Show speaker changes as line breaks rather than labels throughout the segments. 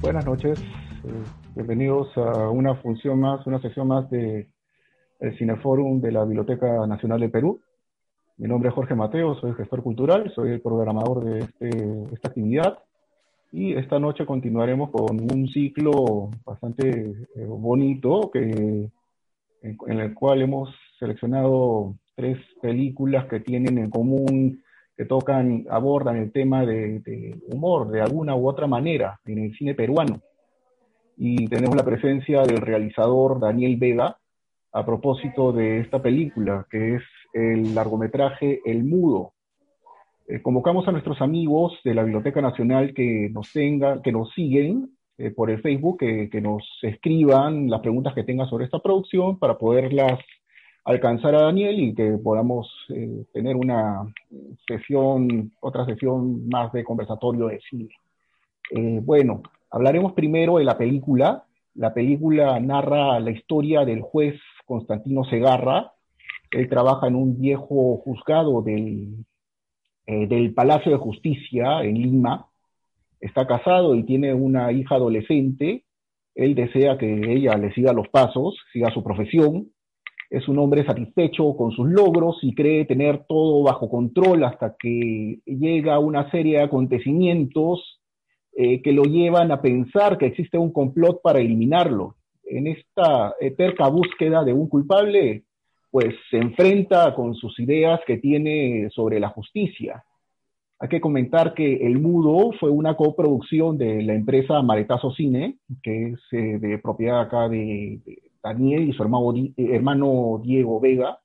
Buenas noches, eh, bienvenidos a una función más, una sesión más de Cineforum de la Biblioteca Nacional de Perú. Mi nombre es Jorge Mateo, soy gestor cultural, soy el programador de este, esta actividad y esta noche continuaremos con un ciclo bastante eh, bonito que, en, el cual hemos seleccionado tres películas que tienen en común que tocan, abordan el tema de, humor de alguna u otra manera en el cine peruano. Y tenemos la presencia del realizador Daniel Vega a propósito de esta película, que es el largometraje El Mudo. Eh, convocamos a nuestros amigos de la Biblioteca Nacional que nos tengan, que nos siguen eh, por el Facebook, que, que, nos escriban las preguntas que tengan sobre esta producción para poderlas alcanzar a Daniel y que podamos eh, tener una sesión, otra sesión más de conversatorio de cine. Eh, bueno, hablaremos primero de la película. La película narra la historia del juez Constantino Segarra. Él trabaja en un viejo juzgado del, eh, del Palacio de Justicia en Lima. Está casado y tiene una hija adolescente. Él desea que ella le siga los pasos, siga su profesión es un hombre satisfecho con sus logros y cree tener todo bajo control hasta que llega una serie de acontecimientos eh, que lo llevan a pensar que existe un complot para eliminarlo. En esta terca búsqueda de un culpable, pues se enfrenta con sus ideas que tiene sobre la justicia. Hay que comentar que El Mudo fue una coproducción de la empresa Maretazo Cine, que es eh, de propiedad acá de Daniel y su eh, hermano, Diego Vega,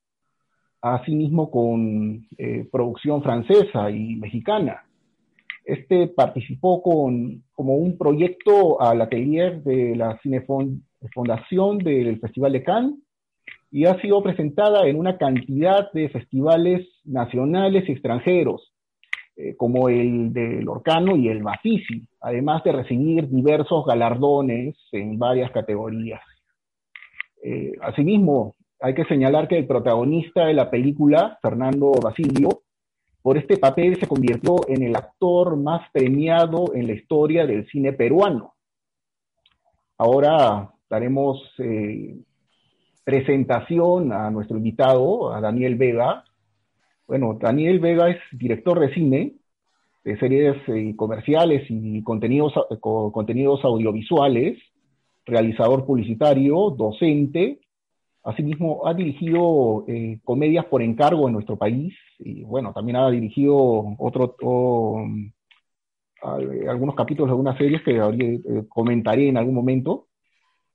asimismo con eh, producción francesa y mexicana. Este participó con, como un proyecto al atelier de la Cinefondación del Festival de Cannes y ha sido presentada en una cantidad de festivales nacionales y extranjeros, eh, como el del Orcano y el Bafisi, además de recibir diversos galardones en varias categorías. Eh, asimismo, hay que señalar que el protagonista de la película, Fernando Basilio, por este papel se convirtió en el actor más premiado en la historia del cine peruano. Ahora daremos eh, presentación a nuestro invitado, a Daniel Vega. Bueno, Daniel Vega es director de cine, de series eh, comerciales y contenidos, contenidos audiovisuales, realizador publicitario, docente. Asimismo, ha dirigido eh, comedias por encargo en nuestro país y, bueno, también ha dirigido otro, algunos capítulos de algunas series que eh, comentaré en algún momento.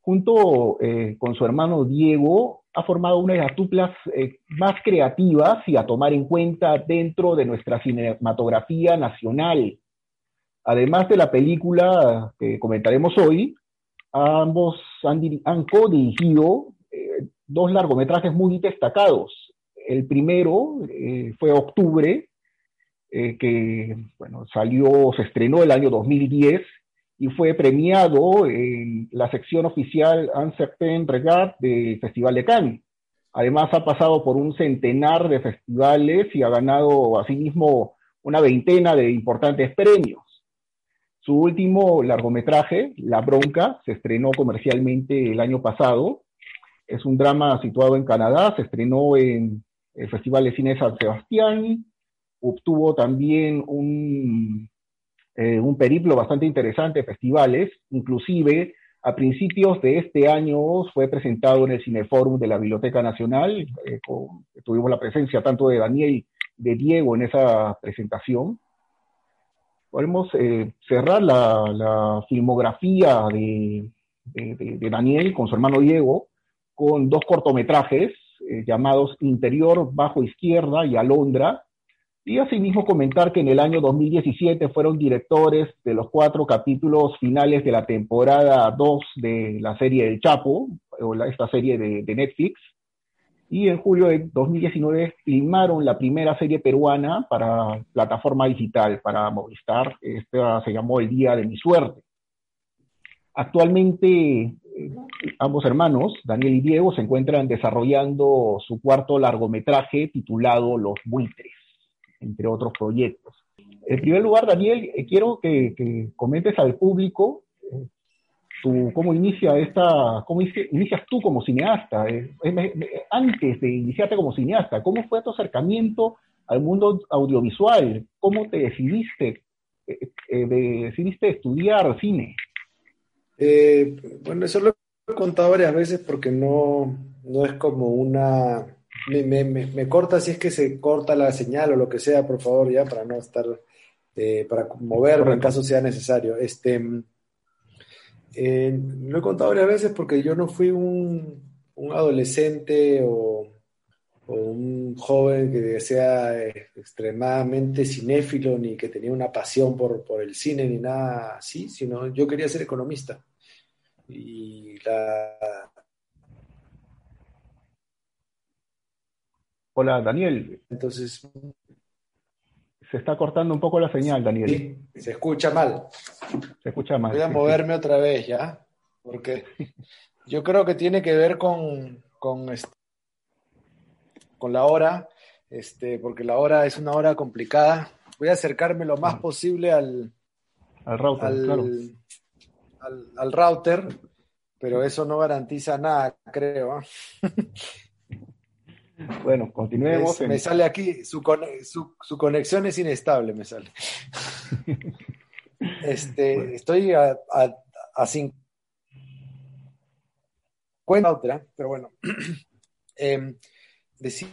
Junto eh, con su hermano Diego, ha formado una de las duplas más creativas y a tomar en cuenta dentro de nuestra cinematografía nacional. Además de la película que comentaremos hoy, Ambos han, han co-dirigido eh, dos largometrajes muy destacados. El primero eh, fue Octubre, eh, que bueno, salió, se estrenó el año 2010 y fue premiado en la sección oficial Un Certain Regard del Festival de Cannes. Además ha pasado por un centenar de festivales y ha ganado asimismo una veintena de importantes premios. Su último largometraje, La Bronca, se estrenó comercialmente el año pasado. Es un drama situado en Canadá, se estrenó en el Festival de Cine San Sebastián, obtuvo también un, eh, un periplo bastante interesante de festivales, inclusive a principios de este año fue presentado en el Cineforum de la Biblioteca Nacional, eh, tuvimos la presencia tanto de Daniel de Diego en esa presentación podemos eh, cerrar la, filmografía de, Daniel con su hermano Diego con dos cortometrajes eh, llamados Interior Bajo Izquierda y Alondra, y asimismo comentar que en el año 2017 fueron directores de los cuatro capítulos finales de la temporada 2 de la serie El Chapo, o esta serie de Netflix, y en julio de 2019 filmaron la primera serie peruana para plataforma digital, para Movistar. Esta se llamó El Día de mi Suerte. Actualmente, eh, ambos hermanos, Daniel y Diego, se encuentran desarrollando su cuarto largometraje titulado Los Buitres, entre otros proyectos. En primer lugar, Daniel, eh, quiero que, comentes al público cómo inicia esta, cómo inicias tú como cineasta, antes de iniciarte como cineasta, cómo fue tu acercamiento al mundo audiovisual, cómo te decidiste, eh, eh, decidiste estudiar cine.
Eh, bueno, eso lo he contado varias veces porque no, no es como una... Me, me, me, corta si es que se corta la señal o lo que sea, por favor, ya, para no estar, para moverme en caso sea necesario. Este, eh, lo he contado varias veces porque yo no fui un, adolescente o, un joven que sea eh, extremadamente cinéfilo ni que tenía una pasión por, el cine ni nada así, sino yo quería ser economista. Y la...
Hola, Daniel.
Entonces,
se está cortando un poco la señal, Daniel.
Sí, se escucha mal.
Se escucha mal.
Voy a moverme otra vez ya, porque yo creo que tiene que ver con, con, este, con la hora, este, porque la hora es una hora complicada. Voy a acercarme lo más posible al,
al router, claro.
al, router, pero eso no garantiza nada, creo.
Bueno, continuemos.
Me sale aquí, su, su, conexión es inestable, me sale. este, Estoy a, a, a otra, pero bueno. eh, decía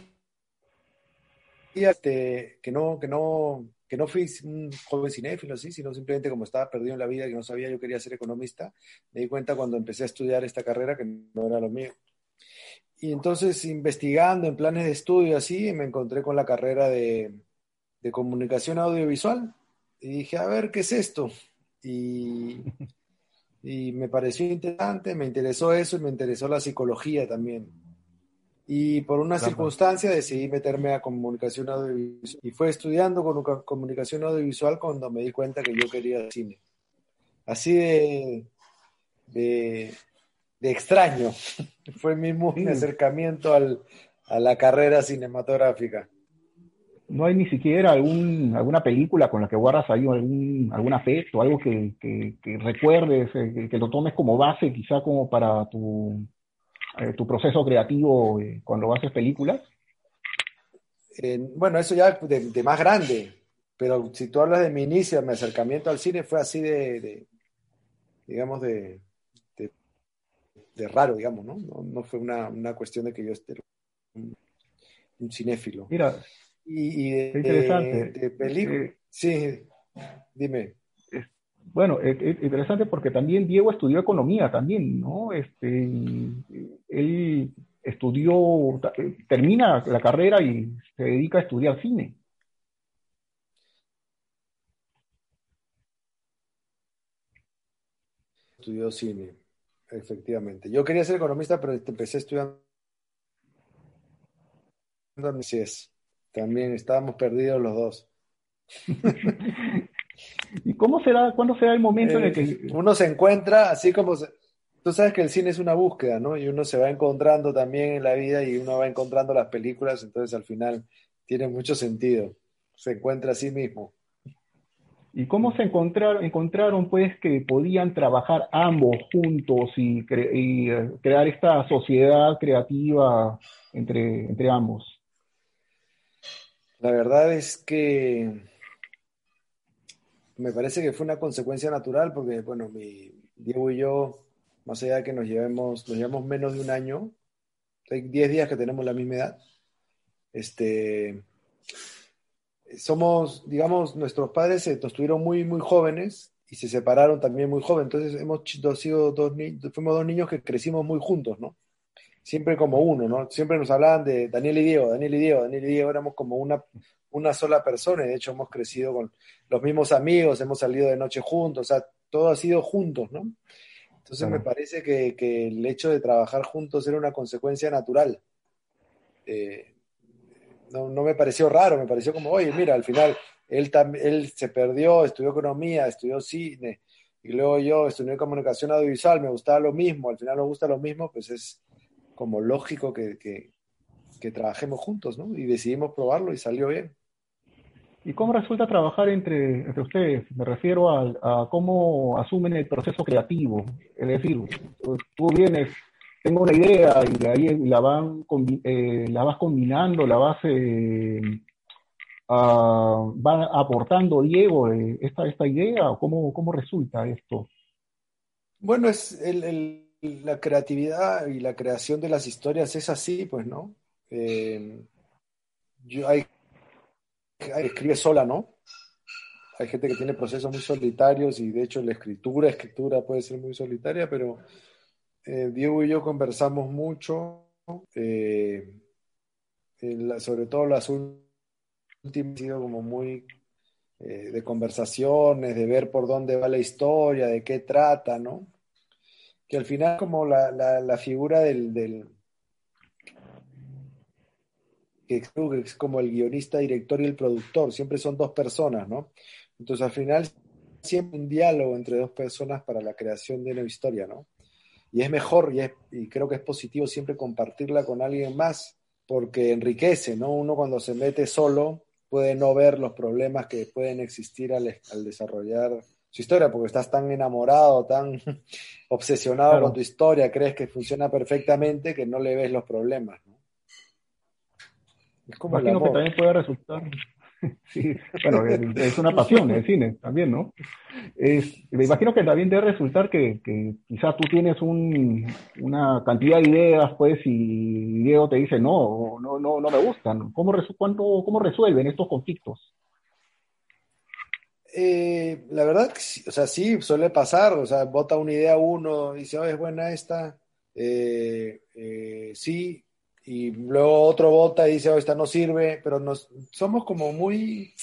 este, que no, que no, que no fui un joven cinéfilo, ¿sí? sino simplemente como estaba perdido en la vida, que no sabía yo quería ser economista, me di cuenta cuando empecé a estudiar esta carrera que no era lo mío. Y entonces, investigando en planes de estudio así, me encontré con la carrera de, comunicación audiovisual. Y dije, a ver, ¿qué es esto? Y, y me pareció interesante, me interesó eso y me interesó la psicología también. Y por una circunstancia decidí meterme a comunicación audiovisual. Y fue estudiando con comunicación audiovisual cuando me di cuenta que yo quería cine. Así de, de, de extraño. Fue mi, acercamiento a la carrera cinematográfica.
¿No hay ni siquiera algún, alguna película con la que guardas ahí algún, algún afecto, algo que, recuerdes, eh, que, lo tomes como base quizá como para tu, eh, tu proceso creativo eh, cuando haces películas?
bueno, eso ya de, más grande, pero si tú hablas de mi inicio, mi acercamiento al cine fue así de digamos, de, de raro, digamos, ¿no? No, fue una, cuestión de que yo esté un, cinéfilo.
Mira,
y, de, interesante. película. sí, dime.
Bueno, es, interesante porque también Diego estudió economía también, ¿no? Este, él estudió, termina la carrera y se dedica a estudiar cine.
Estudió cine. Efectivamente. Yo quería ser economista, pero empecé estudiando es. También estábamos perdidos los dos.
¿Y cómo será, cuándo será el momento en el que...
Eh, uno se encuentra, así como... Tú sabes que el cine es una búsqueda, ¿no? Y uno se va encontrando también en la vida y uno va encontrando las películas, entonces al final tiene mucho sentido. Se encuentra a sí mismo.
¿Y cómo se encontraron, pues que podían trabajar ambos juntos y, eh, crear esta sociedad creativa entre, ambos?
La verdad es que me parece que fue una consecuencia natural porque, bueno, Diego y yo, más allá de que nos llevemos, nos llevamos menos de un año, hay 10 días que tenemos la misma edad, este, somos, digamos, nuestros padres se tuvieron muy, muy jóvenes y se separaron también muy jóvenes. Entonces hemos sido dos, fuimos dos niños que crecimos muy juntos, ¿no? Siempre como uno, ¿no? Siempre nos hablaban de Daniel y Diego, Daniel y Diego, Daniel y Diego, éramos como una, una sola persona y de hecho hemos crecido con los mismos amigos, hemos salido de noche juntos, o sea, todo ha sido juntos, ¿no? Entonces me parece que, que, el hecho de trabajar juntos era una consecuencia natural. Eh, no, no, me pareció raro, me pareció como, oye, mira, al final él, él se perdió, estudió economía, estudió cine, y luego yo estudié comunicación audiovisual, me gustaba lo mismo, al final nos gusta lo mismo, pues es como lógico que, que, trabajemos juntos, ¿no? Y decidimos probarlo y salió bien.
¿Y cómo resulta trabajar entre, entre ustedes? Me refiero a, a, cómo asumen el proceso creativo. Es decir, tú vienes, tengo una idea y ahí la, van, eh, la vas combinando, la vas, eh, va aportando Diego eh, esta, esta idea, cómo, cómo resulta esto?
Bueno, es la creatividad y la creación de las historias es así, pues, ¿no? Yo, hay escribe sola, ¿no? Hay gente que tiene procesos muy solitarios y de hecho la escritura, escritura puede ser muy solitaria, pero eh, Diego y yo conversamos mucho, eh, la, sobre todo las últimas han sido como muy eh, de conversaciones, de ver por dónde va la historia, de qué trata, ¿no? Que al final como la figura del, del que es como el guionista, director y el productor, siempre son dos personas, ¿no? Entonces al final siempre un diálogo entre dos personas para la creación de una historia, ¿no? Y es mejor y, es, y creo que es positivo siempre compartirla con alguien más porque enriquece, ¿no? Uno cuando se mete solo puede no ver los problemas que pueden existir al, al desarrollar su historia, porque estás tan enamorado, tan obsesionado claro. con tu historia, crees que funciona perfectamente que no le ves los problemas, ¿no?
Es como Imagino que también puede resultar. sí, bueno, es una pasión el cine también, ¿no? Me imagino que también debe resultar que, que quizás tú tienes un, una cantidad de ideas, pues, y Diego te dice, no, no, no, no me gustan. ¿Cómo, cuánto, ¿Cómo resuelven estos conflictos?
Eh, la verdad, o sea, sí, suele pasar, o sea, vota una idea uno, dice, oh, es buena esta, eh, eh, sí, y luego otro vota y dice, oh, esta no sirve, pero nos, somos como muy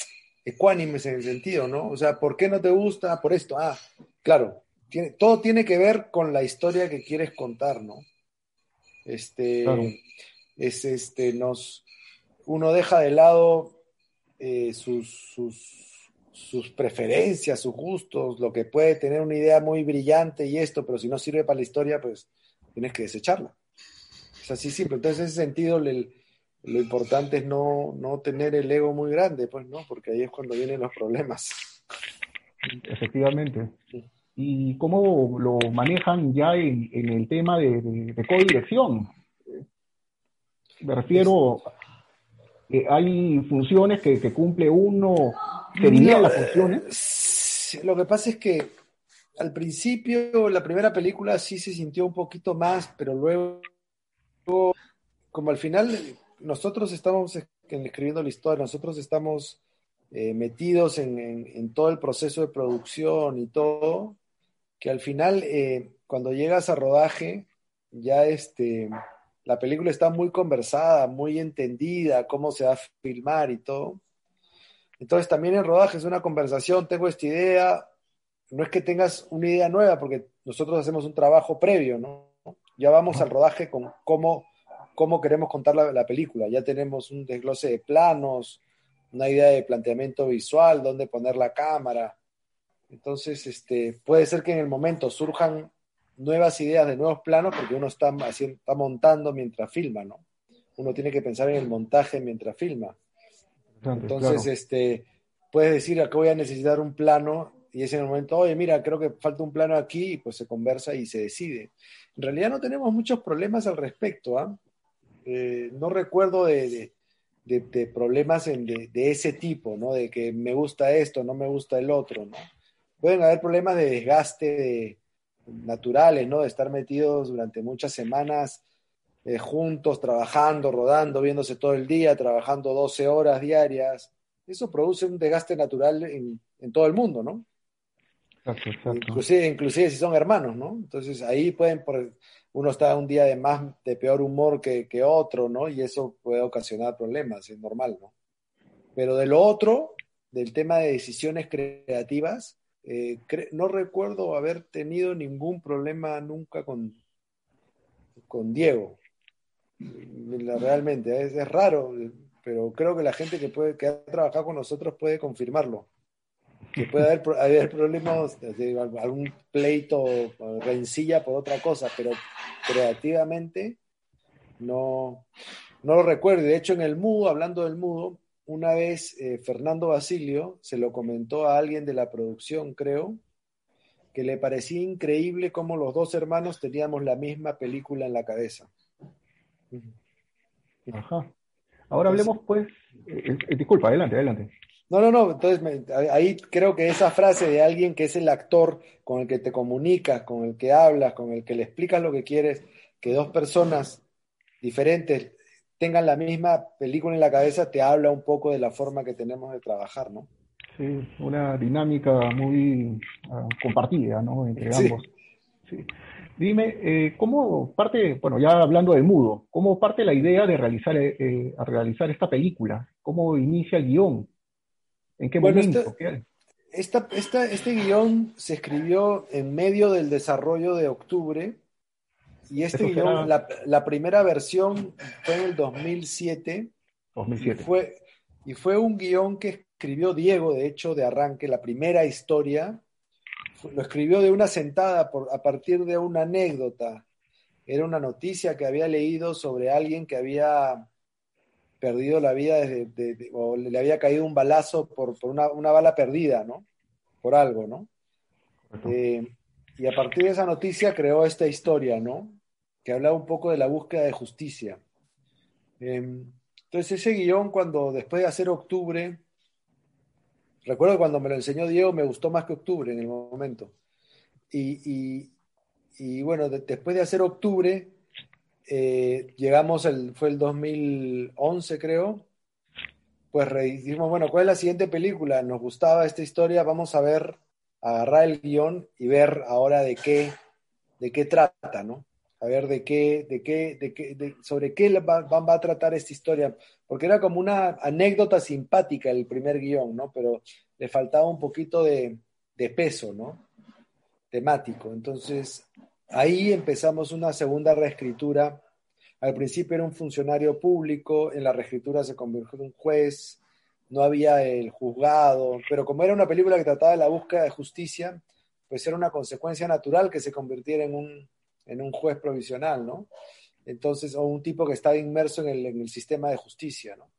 ecuánimes en el sentido, ¿no? O sea, ¿por qué no te gusta? Por esto. Ah, claro, tiene, todo tiene que ver con la historia que quieres contar, ¿no? Este, claro. es este, nos, uno deja de lado eh, sus, sus, sus preferencias, sus gustos, lo que puede tener una idea muy brillante y esto, pero si no sirve para la historia, pues tienes que desecharla. Es así simple. Entonces, en ese sentido, lo importante es no, no, tener el ego muy grande, pues, ¿no? Porque ahí es cuando vienen los problemas.
Efectivamente. Sí. ¿Y cómo lo manejan ya en, en el tema de, de, de codirección? Me refiero, eh, hay funciones que, que, cumple uno, que no, las funciones.
Eh, lo que pasa es que al principio, la primera película sí se sintió un poquito más, pero luego como al final nosotros estamos escribiendo la historia, nosotros estamos eh, metidos en, en, en, todo el proceso de producción y todo, que al final eh, cuando llegas a rodaje, ya este, la película está muy conversada, muy entendida, cómo se va a filmar y todo. Entonces también el rodaje es una conversación, tengo esta idea, no es que tengas una idea nueva, porque nosotros hacemos un trabajo previo, ¿no? Ya vamos al rodaje con cómo, cómo queremos contar la, la, película. Ya tenemos un desglose de planos, una idea de planteamiento visual, dónde poner la cámara. Entonces, este, puede ser que en el momento surjan nuevas ideas de nuevos planos porque uno está, haciendo, está montando mientras filma, ¿no? Uno tiene que pensar en el montaje mientras filma. Entonces, claro. este, puedes decir, acá voy a necesitar un plano y es en el momento, oye, mira, creo que falta un plano aquí, y pues se conversa y se decide. En realidad no tenemos muchos problemas al respecto. ¿ah? Eh, no recuerdo de, de, de, de problemas de, ese tipo, ¿no? De que me gusta esto, no me gusta el otro, ¿no? Pueden haber problemas de desgaste naturales, ¿no? De estar metidos durante muchas semanas eh, juntos, trabajando, rodando, viéndose todo el día, trabajando 12 horas diarias. Eso produce un desgaste natural en todo el mundo, ¿no? Inclusive, inclusive si son hermanos, ¿no? Entonces ahí pueden, por, uno está un día de más, de peor humor que, que, otro, ¿no? Y eso puede ocasionar problemas, es normal, ¿no? Pero de lo otro, del tema de decisiones creativas, eh, no recuerdo haber tenido ningún problema nunca con, con Diego. Realmente, es, es raro, pero creo que la gente que, puede, que ha trabajado con nosotros puede confirmarlo que puede haber, haber problemas, algún pleito, rencilla por otra cosa, pero creativamente no, no lo recuerdo. De hecho, en el mudo, hablando del mudo, una vez eh, Fernando Basilio se lo comentó a alguien de la producción, creo, que le parecía increíble cómo los dos hermanos teníamos la misma película en la cabeza.
Ajá. Ahora hablemos, pues, eh, eh, disculpa, adelante, adelante.
No, no, no, entonces ahí creo que esa frase de alguien que es el actor con el que te comunicas, con el que hablas, con el que le explicas lo que quieres, que dos personas diferentes tengan la misma película en la cabeza, te habla un poco de la forma que tenemos de trabajar, ¿no?
Sí, una dinámica muy ah, compartida, ¿no? Entre ambos. Sí. Dime, eh, ¿cómo parte, bueno, ya hablando de mudo, cómo parte la idea de realizar, eh, a realizar esta película? ¿Cómo inicia el guion? ¿En qué momento?
Esta, este guion se escribió en medio del desarrollo de octubre y este guion, la, primera versión fue en el 2007.
2007.
Y fue, y fue un guion que escribió Diego, de hecho, de arranque, la primera historia. Lo escribió de una sentada por, a partir de una anécdota. Era una noticia que había leído sobre alguien que había perdido la vida desde, o le había caído un balazo por, una, bala perdida, ¿no? Por algo, ¿no? Eh, y a partir de esa noticia creó esta historia, ¿no? Que hablaba un poco de la búsqueda de justicia. Em, entonces ese guion, cuando después de hacer octubre, recuerdo cuando me lo enseñó Diego, me gustó más que octubre en el momento. Y, y, bueno, después de hacer octubre, eh, llegamos, el, fue el 2011 creo, pues dijimos, bueno, ¿cuál es la siguiente película? Nos gustaba esta historia, vamos a ver, agarrar el guion y ver ahora de qué, de qué trata, ¿no? A ver de qué, de qué, de qué, sobre qué va, va, a tratar esta historia, porque era como una anécdota simpática el primer guion, ¿no? Pero le faltaba un poquito de, de peso, ¿no? Temático. Entonces, Ahí empezamos una segunda reescritura. Al principio era un funcionario público, en la reescritura se convirtió en un juez, no había el juzgado, pero como era una película que trataba de la búsqueda de justicia, pues era una consecuencia natural que se convirtiera en un, en un juez provisional, ¿no? Entonces, o un tipo que estaba inmerso en el, en el sistema de justicia, ¿no?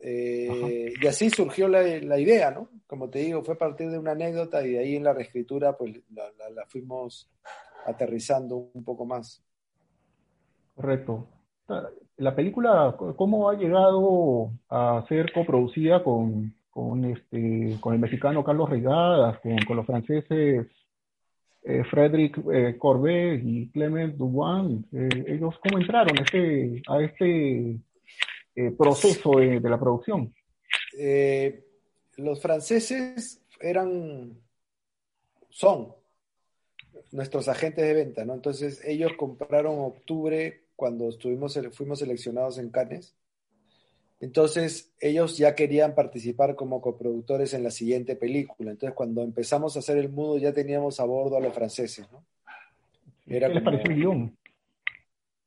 Eh, y así surgió la, la, idea, ¿no? Como te digo, fue a partir de una anécdota y de ahí en la reescritura, pues la, la fuimos aterrizando un poco más.
Correcto. La película, ¿cómo ha llegado a ser coproducida con, con, este, con el mexicano Carlos Regadas, con, los franceses eh, Frédéric eh, Corbet y Clement Dubois? Eh, ¿Ellos cómo entraron este, a este eh, proceso de, de, la producción?
los franceses eran, son nuestros agentes de venta, ¿no? Entonces ellos compraron octubre cuando estuvimos, fuimos seleccionados en Cannes. Entonces ellos ya querían participar como coproductores en la siguiente película. Entonces cuando empezamos a hacer el mudo ya teníamos a bordo a los franceses, ¿no?
¿Qué les pareció el guion?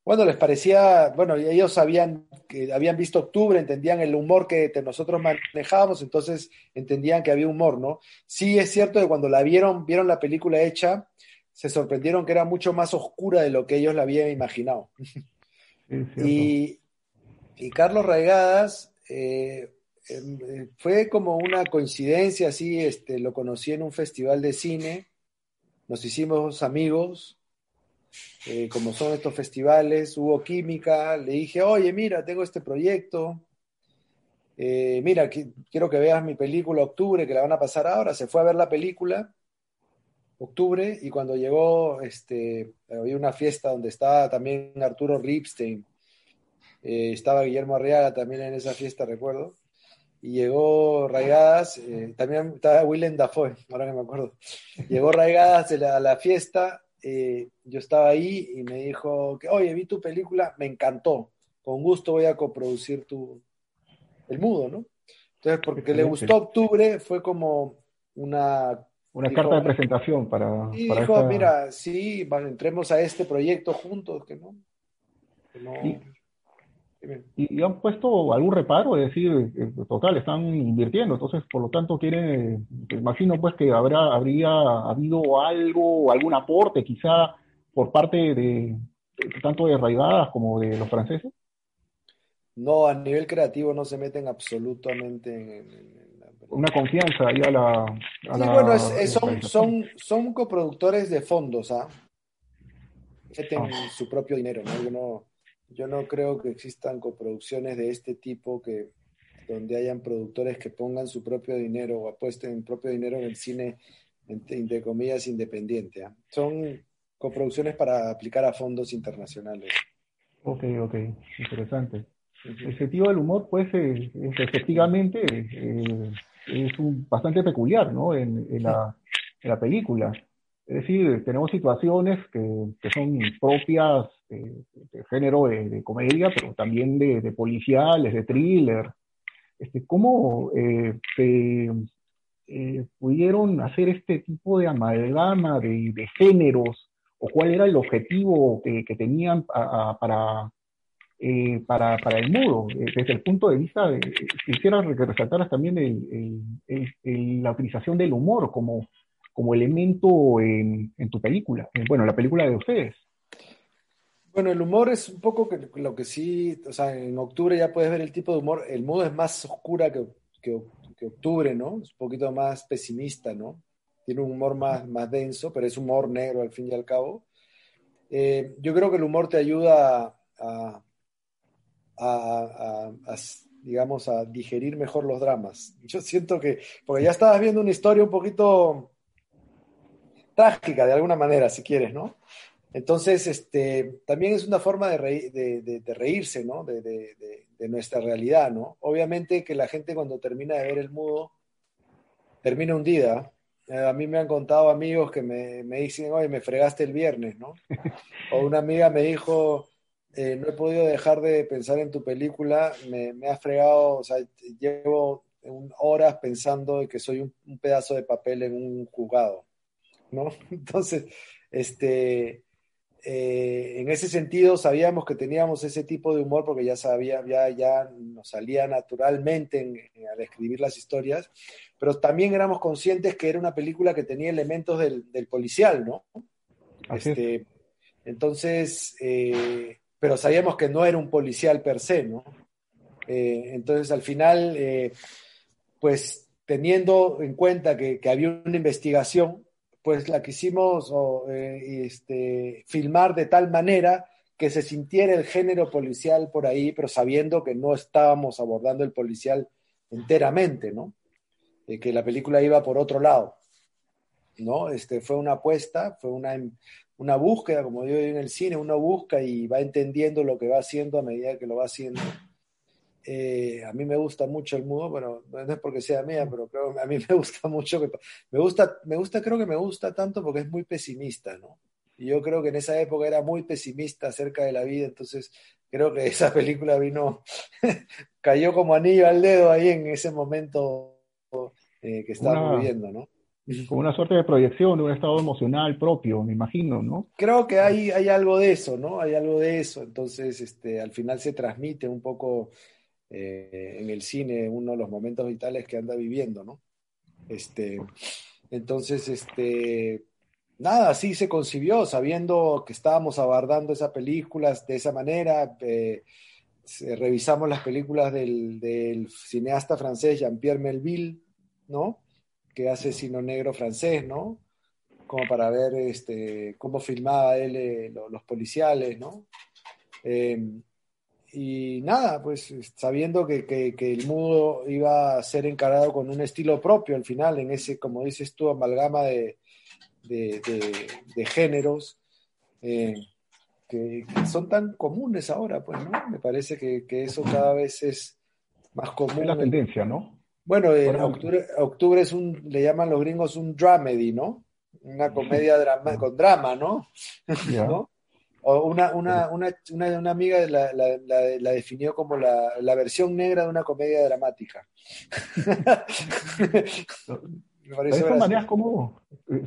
Bueno, les parecía, bueno, ellos sabían que habían visto octubre, entendían el humor que nosotros manejábamos, entonces entendían que había humor, ¿no? Sí es cierto que cuando la vieron, vieron la película hecha, se sorprendieron que era mucho más oscura de lo que ellos la habían imaginado. y, Carlos Raigadas eh, em, eh, fue como una coincidencia, así, este, lo conocí en un festival de cine, nos hicimos amigos, eh, como son estos festivales, hubo química, le dije, oye, mira, tengo este proyecto, mira, quiero que veas mi película Octubre, que la van a pasar ahora, se fue a ver la película octubre y cuando llegó, este, había una fiesta donde estaba también Arturo Ripstein, eh, estaba Guillermo Arriaga también en esa fiesta, recuerdo, y llegó Raigadas, eh, también estaba Willem Dafoe, ahora que me acuerdo, llegó Raigadas a la, fiesta, eh, yo estaba ahí y me dijo que, oye, vi tu película, me encantó, con gusto voy a coproducir tu, el mudo, ¿no? Entonces, porque le gustó octubre, fue como una
una carta de presentación para.
Y dijo, mira, sí, entremos a este proyecto juntos, que no.
y, han puesto algún reparo? Es decir, eh, total, están invirtiendo, entonces, por lo tanto, quieren. Imagino, pues, que habrá, habría habido algo, algún aporte, quizá, por parte de, tanto de Raigadas como de los franceses.
no, a nivel creativo no se meten absolutamente en,
una confianza ahí a la...
sí, bueno, son, son, son coproductores de fondos, ¿ah? Meten ah. su propio dinero, ¿no? Yo, ¿no? yo no creo que existan coproducciones de este tipo que donde hayan productores que pongan su propio dinero o apuesten propio dinero en el cine, entre, comillas, independiente. ¿ah? Son coproducciones para aplicar a fondos internacionales.
Ok, ok, interesante. El sentido del humor, pues, efectivamente eh, es un, bastante peculiar, ¿no? En, la, película. Es decir, tenemos situaciones que, son propias de, género de, comedia, pero también de, policiales, de thriller. Este, ¿Cómo eh, eh, pudieron hacer este tipo de amalgama de, géneros? ¿O cuál era el objetivo que, tenían para, eh, para, para, el mudo, eh, desde el punto de vista de, quisiera que resaltaras también la utilización del humor como, como elemento en, en tu película, bueno, la película de ustedes.
Bueno, el humor es un poco que, lo que sí, o sea, en octubre ya puedes ver el tipo de humor, el mudo es más oscura que, que, octubre, ¿no? Es un poquito más pesimista, ¿no? Tiene un humor más, más denso, pero es humor negro al fin y al cabo. Eh, yo creo que el humor te ayuda a, digamos, a digerir mejor los dramas. Yo siento que, porque ya estabas viendo una historia un poquito trágica de alguna manera, si quieres, ¿no? Entonces, este, también es una forma de, de, reírse, ¿no? De, nuestra realidad, ¿no? Obviamente que la gente cuando termina de ver el mudo, termina hundida. Eh, a mí me han contado amigos que me, me dicen, oye, me fregaste el viernes, ¿no? O una amiga me dijo, eh, no he podido dejar de pensar en tu película, me, ha fregado, o sea, llevo horas pensando que soy un, pedazo de papel en un juzgado, ¿no? Entonces, este, eh, en ese sentido sabíamos que teníamos ese tipo de humor porque ya sabía, ya, ya nos salía naturalmente al escribir las historias, pero también éramos conscientes que era una película que tenía elementos del, policial, ¿no? Este, entonces, eh, pero sabíamos que no era un policial per se, ¿no? Eh, entonces, al final, eh, pues teniendo en cuenta que, había una investigación, pues la quisimos eh, este, filmar de tal manera que se sintiera el género policial por ahí, pero sabiendo que no estábamos abordando el policial enteramente, ¿no? que la película iba por otro lado, ¿no? Este, fue una apuesta, fue una, una búsqueda, como digo en el cine, uno busca y va entendiendo lo que va haciendo a medida que lo va haciendo. Eh, a mí me gusta mucho el mudo, bueno, no es porque sea mía, pero creo a mí me gusta mucho, que, me gusta, me gusta, creo que me gusta tanto porque es muy pesimista, ¿no? Y yo creo que en esa época era muy pesimista acerca de la vida, entonces creo que esa película vino, cayó como anillo al dedo ahí en ese momento eh, que estaba viviendo, ¿no?
Como una suerte de proyección de un estado emocional propio, me imagino, ¿no?
Creo que hay, hay algo de eso, ¿no? Hay algo de eso. Entonces, este, al final se transmite un poco eh, en el cine uno de los momentos vitales que anda viviendo, ¿no? Este, entonces, este, nada, así se concibió, sabiendo que estábamos abordando esas películas de esa manera. Eh, revisamos las películas del, del cineasta francés Jean-Pierre Melville, ¿no? Que hace Sino Negro francés, ¿no? Como para ver este, cómo filmaba él eh, los policiales, ¿no? Em, y nada, pues sabiendo que, que, el mudo iba a ser encarado con un estilo propio al final, en ese, como dices tú, amalgama de, de, de, géneros eh, que, son tan comunes ahora, pues, ¿no? Me parece que, eso cada vez es más común. Es
la tendencia, ¿no?
Bueno, en octubre, octubre, es un, le llaman los gringos un dramedy, ¿no? Una comedia drama, con drama, ¿no? O una, una, una, una, amiga la, la, la, definió como la, la, versión negra de una comedia dramática.
son, maneras como,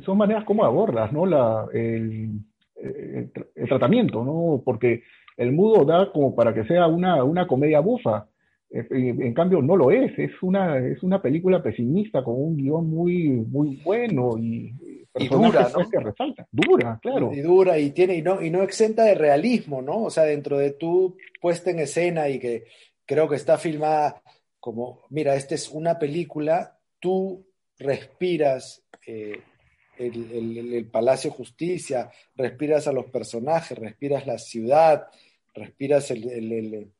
son maneras como abordas, ¿no? La, el, el, tratamiento, ¿no? Porque el mudo da como para que sea una, una comedia bufa en cambio, no lo es. Es una, es una película pesimista con un guion muy, muy bueno y,
dura, ¿no?
que resalta. Dura, claro.
Y dura y tiene y no y no exenta de realismo, ¿no? O sea, dentro de tu puesta en escena y que creo que está filmada como, mira, esta es una película, tú respiras eh, el, Palacio de Justicia, respiras a los personajes, respiras la ciudad, respiras el,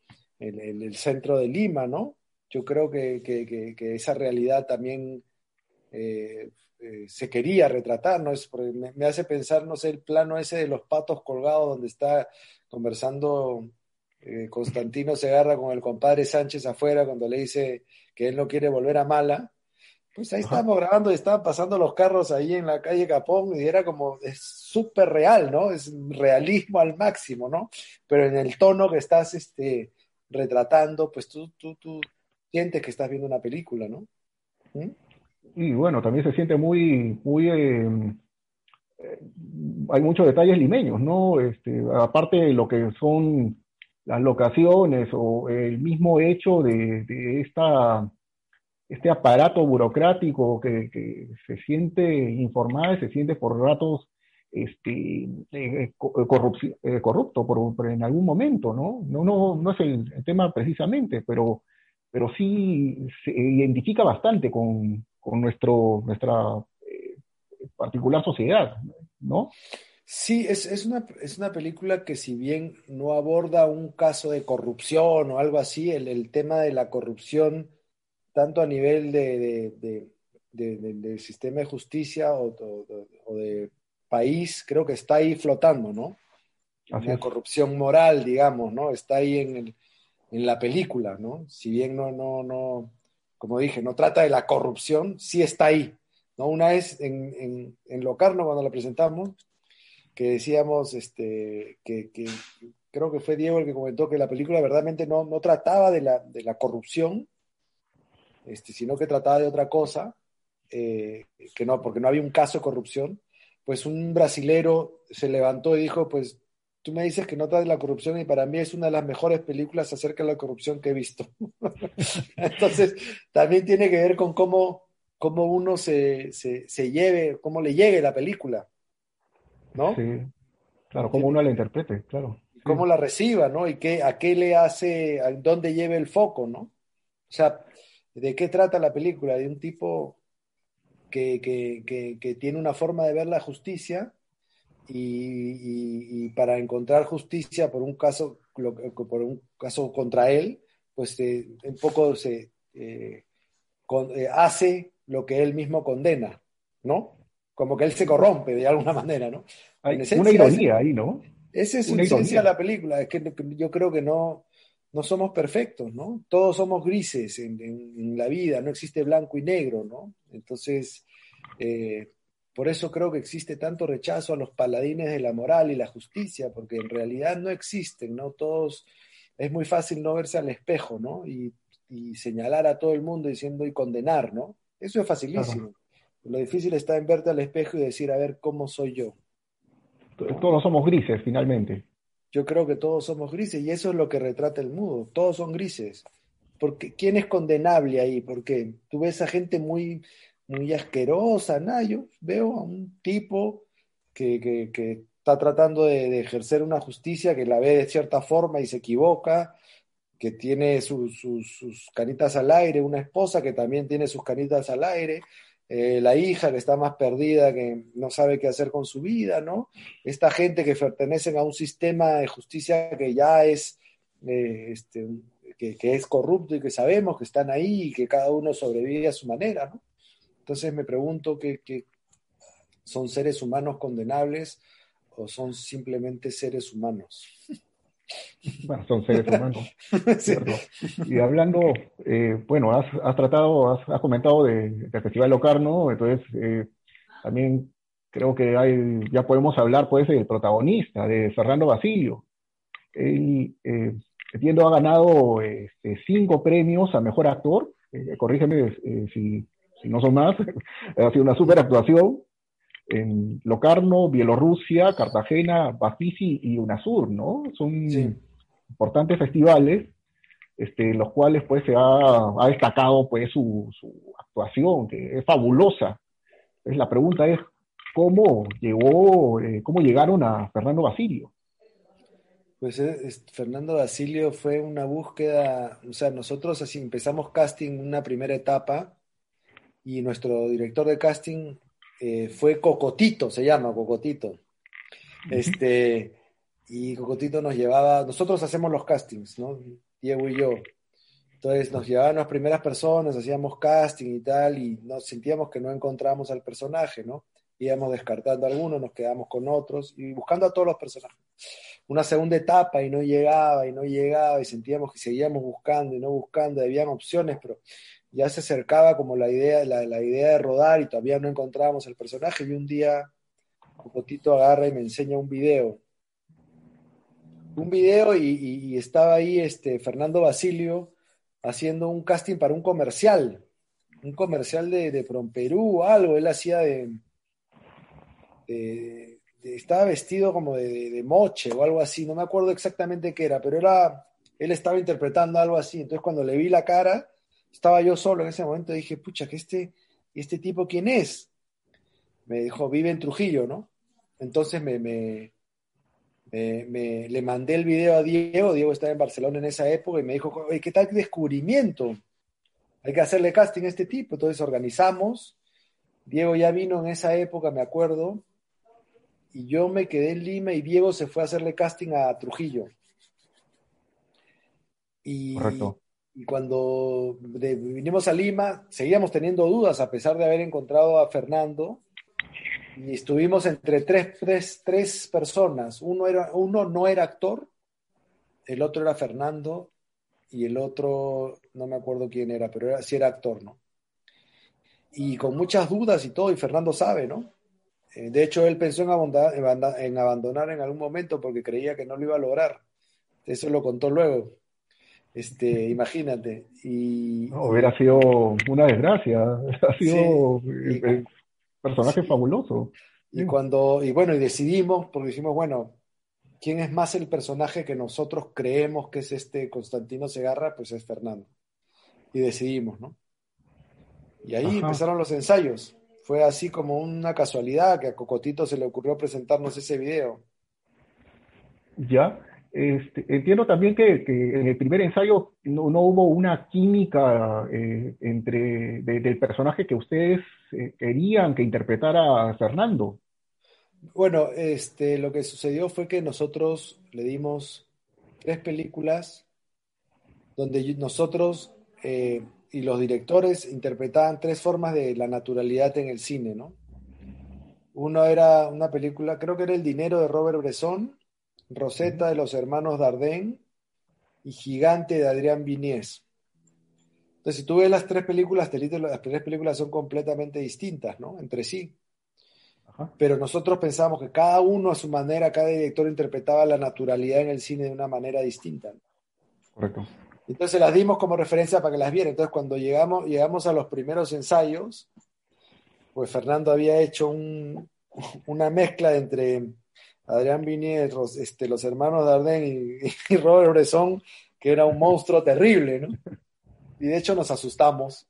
centro de Lima, ¿no? Yo creo que, esa realidad también eh, eh, se quería retratar, ¿no? Es, me, me, hace pensar, no sé, el plano ese de los patos colgados donde está conversando eh, Constantino se agarra con el compadre Sánchez afuera cuando le dice que él no quiere volver a Mala. Pues ahí estábamos grabando y estaban pasando los carros ahí en la calle Capón y era como, es súper real, ¿no? Es realismo al máximo, ¿no? Pero en el tono que estás este, retratando, pues tú, tú, tú sientes que estás viendo una película, ¿no?
¿Mm? Y bueno, también se siente muy, muy, eh, eh, hay muchos detalles limeños, ¿no? Este, aparte de lo que son las locaciones o el mismo hecho de, esta, este aparato burocrático que, se siente informado y se siente por ratos este, eh, eh, eh, corrupto por, en algún momento, ¿no? No, no, no es el, tema precisamente, pero, pero sí se identifica bastante con, con nuestro, nuestra particular sociedad, ¿no?
Sí, es, es, una, es una película que si bien no aborda un caso de corrupción o algo así, el, el tema de la corrupción, tanto a nivel de, de, del sistema de justicia o, o, de país, creo que está ahí flotando, ¿no? La corrupción moral, digamos, ¿no? Está ahí en, el, en la película, ¿no? Si bien no, no, no, como dije, no trata de la corrupción, sí está ahí, ¿no? Una vez en, en, en Locarno, cuando la presentamos, que decíamos, este, que, creo que fue Diego el que comentó que la película verdaderamente no, no trataba de la, de la corrupción, este, sino que trataba de otra cosa, eh, que no, porque no había un caso de corrupción, pues un brasilero se levantó y dijo, pues tú me dices que no de la corrupción y para mí es una de las mejores películas acerca de la corrupción que he visto. Entonces, también tiene que ver con cómo, cómo uno se, se, se lleve, cómo le llegue la película. ¿no?
Sí, claro, cómo uno la interprete, claro.
Cómo la reciba, ¿no? Y qué, a qué le hace, a dónde lleve el foco, ¿no? O sea, ¿de qué trata la película? De un tipo que, tiene una forma de ver la justicia y, para encontrar justicia por un caso, por un caso contra él, pues eh, un poco se eh, eh, hace lo que él mismo condena, ¿no? como que él se corrompe de alguna manera, ¿no?
Hay una ironía ahí, ¿no?
Esa es una esencia de la película, es que yo creo que no, no somos perfectos, ¿no? Todos somos grises en, la vida, no existe blanco y negro, ¿no? Entonces, eh, por eso creo que existe tanto rechazo a los paladines de la moral y la justicia, porque en realidad no existen, ¿no? Todos, es muy fácil no verse al espejo, ¿no? Y, señalar a todo el mundo diciendo y condenar, ¿no? Eso es facilísimo. Lo difícil está en verte al espejo y decir, a ver, ¿cómo soy yo?
Todos somos grises, finalmente.
Yo creo que todos somos grises y eso es lo que retrata el mundo. Todos son grises. Porque, ¿Quién es condenable ahí? Porque tú ves a gente muy, muy asquerosa. Nah, yo veo a un tipo que, que, está tratando de, ejercer una justicia que la ve de cierta forma y se equivoca, que tiene sus canitas al aire, una esposa que también tiene sus canitas al aire, eh, la hija que está más perdida, que no sabe qué hacer con su vida, ¿no? Esta gente que pertenecen a un sistema de justicia que ya es, eh, este, que, es corrupto y que sabemos que están ahí y que cada uno sobrevive a su manera, ¿no? Entonces me pregunto que, que son seres humanos condenables o son simplemente seres humanos.
Bueno, son seres humanos. Y hablando, eh, bueno, has, tratado, has, comentado del Festival Locarno, entonces eh, también creo que hay, ya podemos hablar pues del protagonista, de Fernando Basilio. Él, eh, entiendo, ha ganado este, cinco premios a Mejor Actor, corrígeme si, si, no son más, ha sido una super actuación en Locarno, Bielorrusia, Cartagena, Bafisi y UNASUR, ¿no? Son importantes festivales, este, los cuales pues se ha, destacado pues su, actuación, que es fabulosa. Entonces la pregunta es, ¿cómo llegó, eh, cómo llegaron a Fernando Basilio?
Pues eh, Fernando Basilio fue una búsqueda, o sea, nosotros así empezamos casting una primera etapa y nuestro director de casting eh, fue Cocotito, se llama Cocotito. Este, y Cocotito nos llevaba, nosotros hacemos los castings, ¿no? Diego y yo. Entonces nos llevaban las primeras personas, hacíamos casting y tal, y nos sentíamos que no encontrábamos al personaje, ¿no? Íbamos descartando algunos, nos quedamos con otros y buscando a todos los personajes. Una segunda etapa y no llegaba y no llegaba y sentíamos que seguíamos buscando y no buscando, habían opciones, pero ya se acercaba como la idea, la, la idea de rodar y todavía no encontrábamos el personaje y un día poquito agarra y me enseña un video. Un video y, estaba ahí este Fernando Basilio haciendo un casting para un comercial, un comercial de, de Perú o algo, él hacía de, estaba vestido como de, de, moche o algo así, no me acuerdo exactamente qué era, pero era, él estaba interpretando algo así, entonces cuando le vi la cara, estaba yo solo en ese momento, dije, pucha, que este, este tipo quién es? Me dijo, vive en Trujillo, ¿no? Entonces me, me, le mandé el video a Diego, Diego estaba en Barcelona en esa época y me dijo, ¿qué tal descubrimiento? Hay que hacerle casting a este tipo. Entonces organizamos, Diego ya vino en esa época, me acuerdo, y yo me quedé en Lima y Diego se fue a hacerle casting a Trujillo. Y, Correcto. Y cuando vinimos a Lima, seguíamos teniendo dudas a pesar de haber encontrado a Fernando. Y estuvimos entre tres, tres, tres personas. Uno, era, uno no era actor, el otro era Fernando y el otro, no me acuerdo quién era, pero era, sí era actor, ¿no? Y con muchas dudas y todo, y Fernando sabe, ¿no? Eh, de hecho, él pensó en en abandonar en algún momento porque creía que no lo iba a lograr. Eso lo contó luego. Este, imagínate. Y,
hubiera sido una desgracia. Ha sido un personaje fabuloso.
Y cuando, y bueno, y decidimos, porque dijimos, bueno, ¿quién es más el personaje que nosotros creemos que es este Constantino Segarra? Pues es Fernando. Y decidimos, ¿no? Y ahí empezaron los ensayos. Fue así como una casualidad que a Cocotito se le ocurrió presentarnos ese video.
Ya, este, entiendo también que, en el primer ensayo no, hubo una química eh, entre del personaje que ustedes eh, querían que interpretara Fernando.
Bueno, este, lo que sucedió fue que nosotros le dimos tres películas donde nosotros eh, y los directores interpretaban tres formas de la naturalidad en el cine, ¿no? Uno era una película, creo que era El dinero de Robert Bresson, Rosetta de los hermanos Dardenne y Gigante de Adrián Viniés. Entonces, si tú ves las tres películas, las tres películas son completamente distintas, ¿no? Entre sí. Pero nosotros pensamos que cada uno a su manera, cada director interpretaba la naturalidad en el cine de una manera distinta.
Correcto.
Entonces las dimos como referencia para que las vieran. Entonces, cuando llegamos, llegamos a los primeros ensayos, pues Fernando había hecho una mezcla entre Adrián Vinier, este, los hermanos Dardenne y, Robert Bresson, que era un monstruo terrible, ¿no? Y de hecho nos asustamos,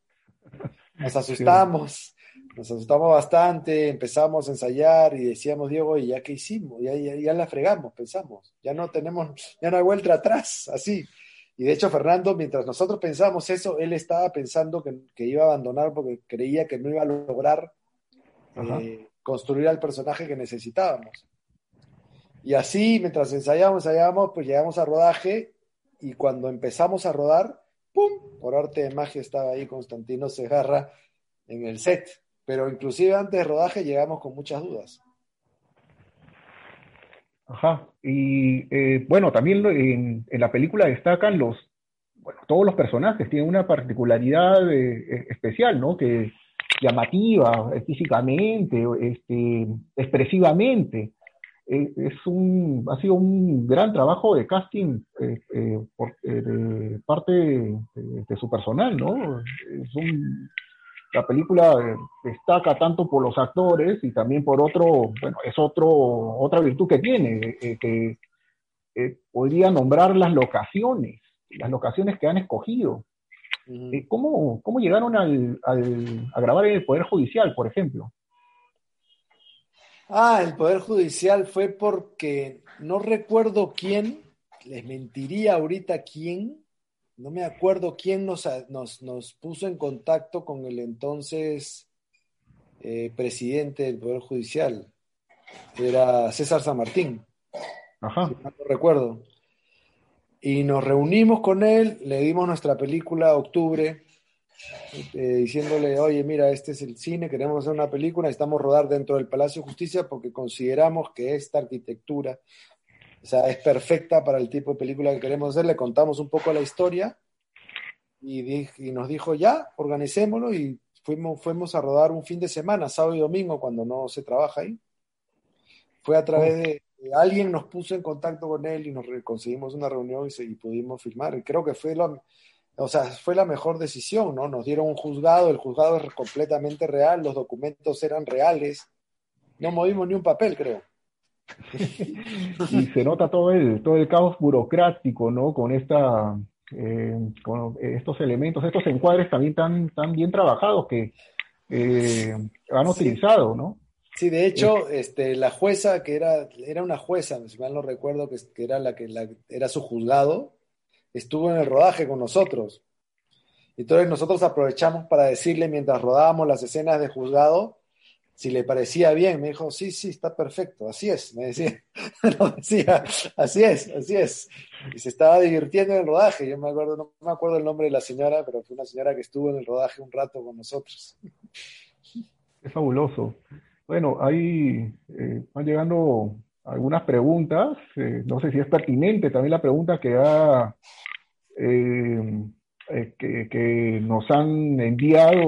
nos asustamos, nos asustamos bastante, empezamos a ensayar y decíamos, Diego, ¿y ya qué hicimos? Ya, ya, la fregamos, pensamos, ya no tenemos, ya no hay vuelta atrás, así. Y de hecho, Fernando, mientras nosotros pensamos eso, él estaba pensando que, iba a abandonar porque creía que no iba a lograr eh, construir al personaje que necesitábamos. Y así, mientras ensayamos, ensayamos, pues llegamos a rodaje y cuando empezamos a rodar, ¡pum! Por arte de magia estaba ahí Constantino Segarra en el set. Pero inclusive antes de rodaje llegamos con muchas dudas.
Ajá. Y eh, bueno, también en, la película destacan los, bueno, todos los personajes tienen una particularidad eh, especial, ¿no? Que llamativa físicamente, este, expresivamente. Eh, es un, ha sido un gran trabajo de casting eh, eh, por, de parte de, su personal, ¿no? Es un, la película destaca tanto por los actores y también por otro, bueno, es otro, otra virtud que tiene, que podría nombrar las locaciones, las locaciones que han escogido. ¿Cómo, ¿Cómo, llegaron al, al, a grabar en el Poder Judicial, por ejemplo?
Ah, el Poder Judicial fue porque no recuerdo quién, les mentiría ahorita quién, no me acuerdo quién nos, nos, puso en contacto con el entonces eh, presidente del Poder Judicial. Era César San Martín.
Ajá.
no recuerdo. Y nos reunimos con él, le dimos nuestra película Octubre, eh, diciéndole, oye, mira, este es el cine, queremos hacer una película, necesitamos rodar dentro del Palacio de Justicia porque consideramos que esta arquitectura es perfecta para el tipo de película que queremos hacer. Le contamos un poco la historia y, nos dijo, ya, organicémoslo y fuimos, fuimos a rodar un fin de semana, sábado y domingo, cuando no se trabaja ahí. Fue a través de, alguien nos puso en contacto con él y nos conseguimos una reunión y, pudimos filmar. Creo que fue lo, o sea, fue la mejor decisión, ¿no? Nos dieron un juzgado, el juzgado es completamente real, los documentos eran reales, no movimos ni un papel, creo.
y se nota todo el, todo el caos burocrático, ¿no? Con esta, eh, con estos elementos, estos encuadres también tan, tan bien trabajados que eh, han utilizado, ¿no?
Sí, de hecho, este, la jueza que era, era una jueza, si mal no recuerdo, que, que era la que la, era su juzgado, estuvo en el rodaje con nosotros. Entonces nosotros aprovechamos para decirle mientras rodábamos las escenas de juzgado, si le parecía bien, me dijo, sí, sí, está perfecto, así es, me decía, decía, así es, así es. Y se estaba divirtiendo en el rodaje, yo me acuerdo, no me acuerdo el nombre de la señora, pero fue una señora que estuvo en el rodaje un rato con nosotros.
Es fabuloso. Bueno, ahí eh, van llegando algunas preguntas, eh, no sé si es pertinente también la pregunta que ha... Eh, que, que, nos han enviado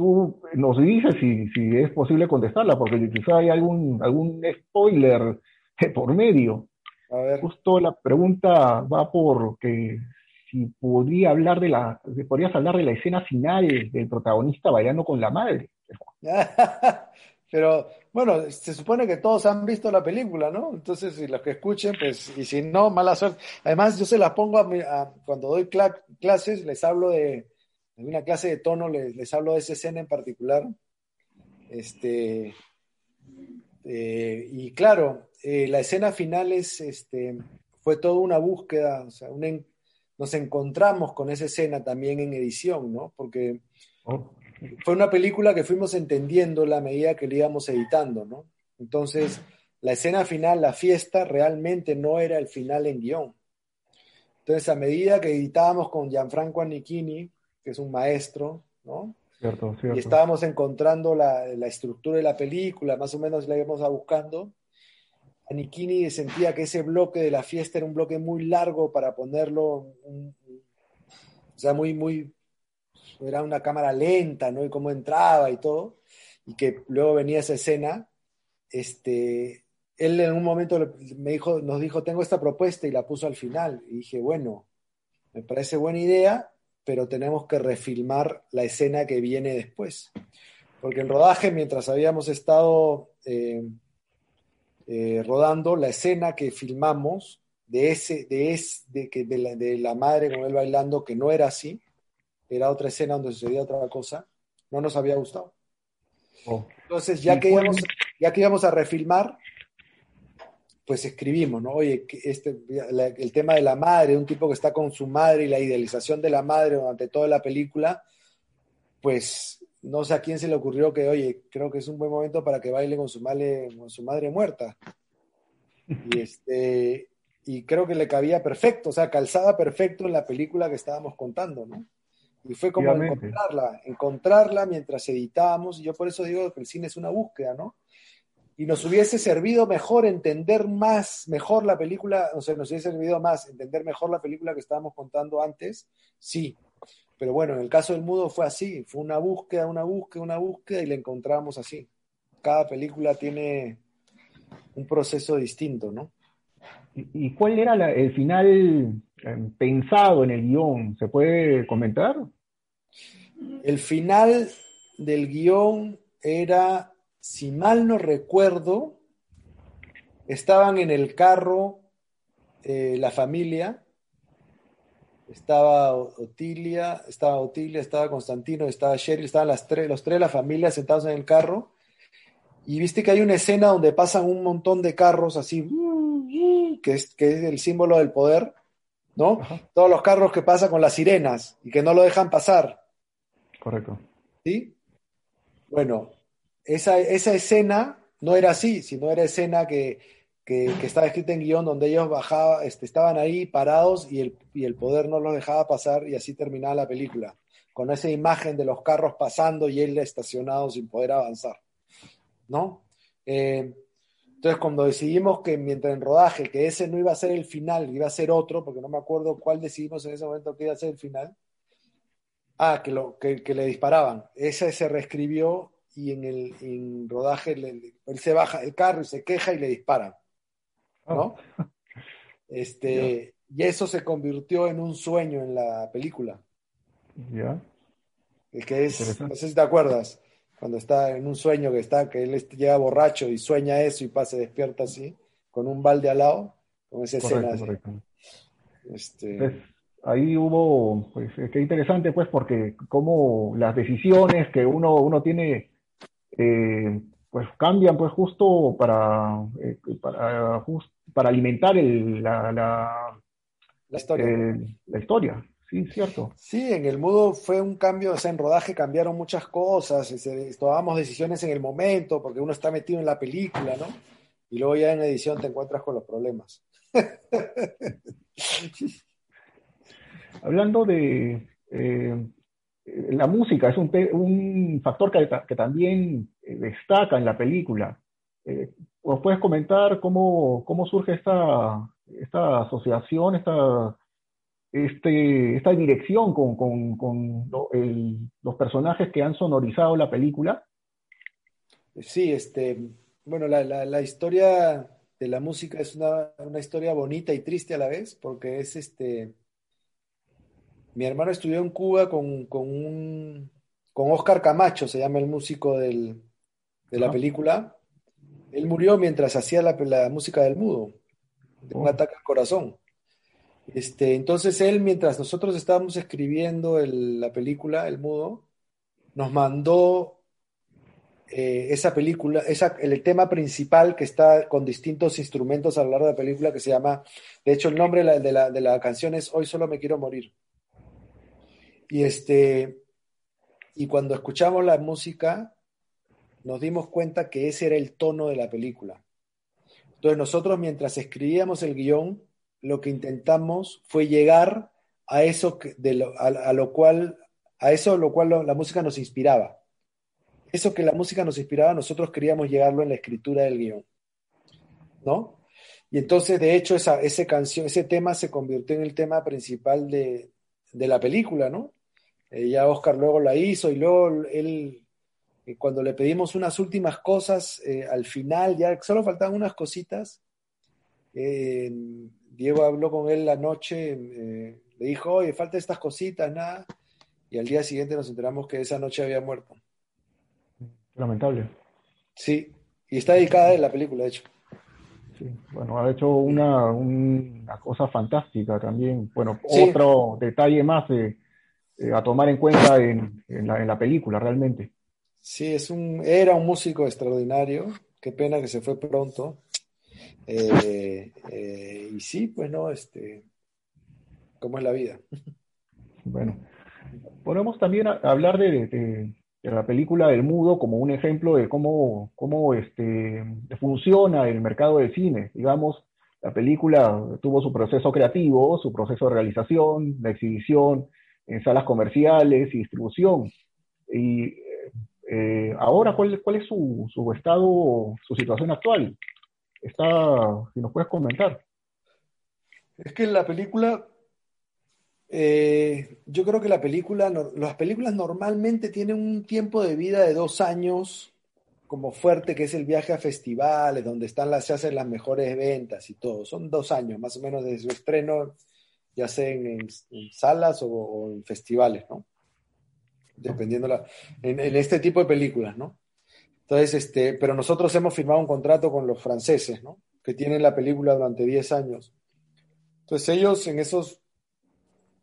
tú nos dices si, si es posible contestarla, porque quizá hay algún, algún spoiler por medio.
A ver.
Justo la pregunta va por que si podría hablar de la, podrías hablar de la escena final del protagonista bailando con la madre.
Pero bueno, se supone que todos han visto la película, ¿no? Entonces, si los que escuchen, pues, y si no, mala suerte. Además, yo se las pongo a, cuando doy clases, les hablo de, en una clase de tono les, hablo de esa escena en particular. Este, eh, y claro, eh, la escena final es, este, fue toda una búsqueda, o sea, nos encontramos con esa escena también en edición, ¿no? Porque oh. Fue una película que fuimos entendiendo la medida que le íbamos editando, ¿no? Entonces, la escena final, la fiesta, realmente no era el final en guion. Entonces, a medida que editábamos con Gianfranco Annichini, que es un maestro, ¿no?
Cierto, cierto.
Y estábamos encontrando la, la, estructura de la película, más o menos la íbamos a buscando. Anikini sentía que ese bloque de la fiesta era un bloque muy largo para ponerlo, o sea, muy, muy, era una cámara lenta, ¿no? Y cómo entraba y todo, y que luego venía esa escena, este, él en un momento me dijo, nos dijo, tengo esta propuesta y la puso al final. Y dije, bueno, me parece buena idea, pero tenemos que refilmar la escena que viene después. Porque en rodaje, mientras habíamos estado eh, eh, rodando, la escena que filmamos de, ese, de, de, que, de, la, madre con él bailando, que no era así, era otra escena donde sucedía otra cosa, no nos había gustado. Oh. Entonces, ya que, íbamos, ya que íbamos a refilmar, pues escribimos, ¿no? Oye, este, el tema de la madre, un tipo que está con su madre y la idealización de la madre durante toda la película, pues no sé a quién se le ocurrió que, oye, creo que es un buen momento para que baile con su madre, con su madre muerta. Y, este, y creo que le cabía perfecto, o sea, calzada perfecto en la película que estábamos contando, ¿no? Y fue como encontrarla, encontrarla mientras editábamos, y yo por eso digo que el cine es una búsqueda, ¿no? y nos hubiese servido mejor entender más, mejor la película, o sea, nos hubiese servido más entender mejor la película que estábamos contando antes, sí. Pero bueno, en el caso del mudo fue así, fue una búsqueda, una búsqueda, una búsqueda y la encontramos así. Cada película tiene un proceso distinto, ¿no?
¿Y cuál era el final eh, pensado en el guion? ¿Se puede comentar?
El final del guion era si mal no recuerdo, estaban en el carro eh, la familia, estaba Otilia, estaba Otilia, estaba Constantino, estaba Cheryl, estaban las tres, los tres de la familia sentados en el carro, y viste que hay una escena donde pasan un montón de carros así, que es, que es el símbolo del poder, ¿no? Todos los carros que pasan con las sirenas y que no lo dejan pasar.
Correcto.
¿Sí? Bueno, esa, esa escena no era así, sino era escena que, que, estaba escrita en guion donde ellos bajaban, este, estaban ahí parados y el, y el poder no los dejaba pasar y así terminaba la película, con esa imagen de los carros pasando y él estacionado sin poder avanzar. ¿No? Eh, entonces, cuando decidimos que mientras en rodaje, que ese no iba a ser el final, iba a ser otro, porque no me acuerdo cuál decidimos en ese momento que iba a ser el final. Ah, que, lo, que, le disparaban. Ese se reescribió y en el rodaje él se baja del carro y se queja y le disparan. ¿No? Oh. Este, y eso se convirtió en un sueño en la película.
Ya.
El que es, no sé si te acuerdas cuando está en un sueño que está, que él llega borracho y sueña eso y pasa, despierta así, con un balde al lado, con esa escena.
Este... ahí hubo, pues, qué interesante, pues, porque como las decisiones que uno, uno tiene, eh, pues cambian, pues, justo para, eh, para, para alimentar el, la, la,
la historia.
la historia. Sí, cierto.
Sí, en el mudo fue un cambio, o sea, en rodaje cambiaron muchas cosas, tomamos decisiones en el momento, porque uno está metido en la película, ¿no? Y luego ya en edición te encuentras con los problemas.
Hablando de eh, la música, es un, un factor que, que, también destaca en la película. Eh, puedes comentar cómo, cómo surge esta, esta asociación, esta este, esta dirección con, con, con los personajes que han sonorizado la película?
Sí, este, bueno, la, la, historia de la música es una, una, historia bonita y triste a la vez, porque es este. Mi hermano estudió en Cuba con, con un. con Oscar Camacho, se llama el músico del, de la película. Él murió mientras hacía la, la música del mudo, de un oh. ataque al corazón. Este, entonces él, mientras nosotros estábamos escribiendo la película, El Mudo, nos mandó eh, esa película, el tema principal que está con distintos instrumentos a lo largo de la película que se llama, de hecho el nombre de la, de la canción es Hoy solo me quiero morir. Y este, y cuando escuchamos la música, nos dimos cuenta que ese era el tono de la película. Entonces nosotros mientras escribíamos el guion, lo que intentamos fue llegar a eso de lo, a, lo cual a eso lo cual la música nos inspiraba. Eso que la música nos inspiraba, nosotros queríamos llegarlo en la escritura del guion. ¿No? Y entonces, de hecho, esa, ese canción, ese tema se convirtió en el tema principal de, la película, ¿no? Eh, ya Oscar luego la hizo y luego él, eh, cuando le pedimos unas últimas cosas, eh, al final, ya solo faltaban unas cositas, Diego habló con él la noche, eh, le dijo, oye, falta estas cositas, nada. Y al día siguiente nos enteramos que esa noche había muerto.
Lamentable.
Sí, y está dedicada en la película, de hecho.
Sí, bueno, ha hecho una, cosa fantástica también. Bueno, otro detalle más a tomar en cuenta en, la, en, la, película, realmente.
Sí, es un, era un músico extraordinario. Qué pena que se fue pronto. Eh, eh, y sí, pues no, este, ¿cómo es la vida?
Bueno, podemos también hablar de, la película del mudo como un ejemplo de cómo, cómo este, funciona el mercado del cine. Digamos, la película tuvo su proceso creativo, su proceso de realización, de exhibición en salas comerciales y distribución. Y eh, ahora, ¿cuál, ¿cuál es su, su estado, su situación actual? Está, si nos puedes comentar.
Es que la película, eh, yo creo que la película, las películas normalmente tienen un tiempo de vida de dos años como fuerte, que es el viaje a festivales, donde están las, se hacen las mejores ventas y todo. Son dos años más o menos desde su estreno, ya sea en, salas o, en festivales, ¿no? Dependiendo la, en, en, este tipo de películas, ¿no? Entonces, este, pero nosotros hemos firmado un contrato con los franceses, ¿no? Que tienen la película durante 10 años. Entonces ellos en esos,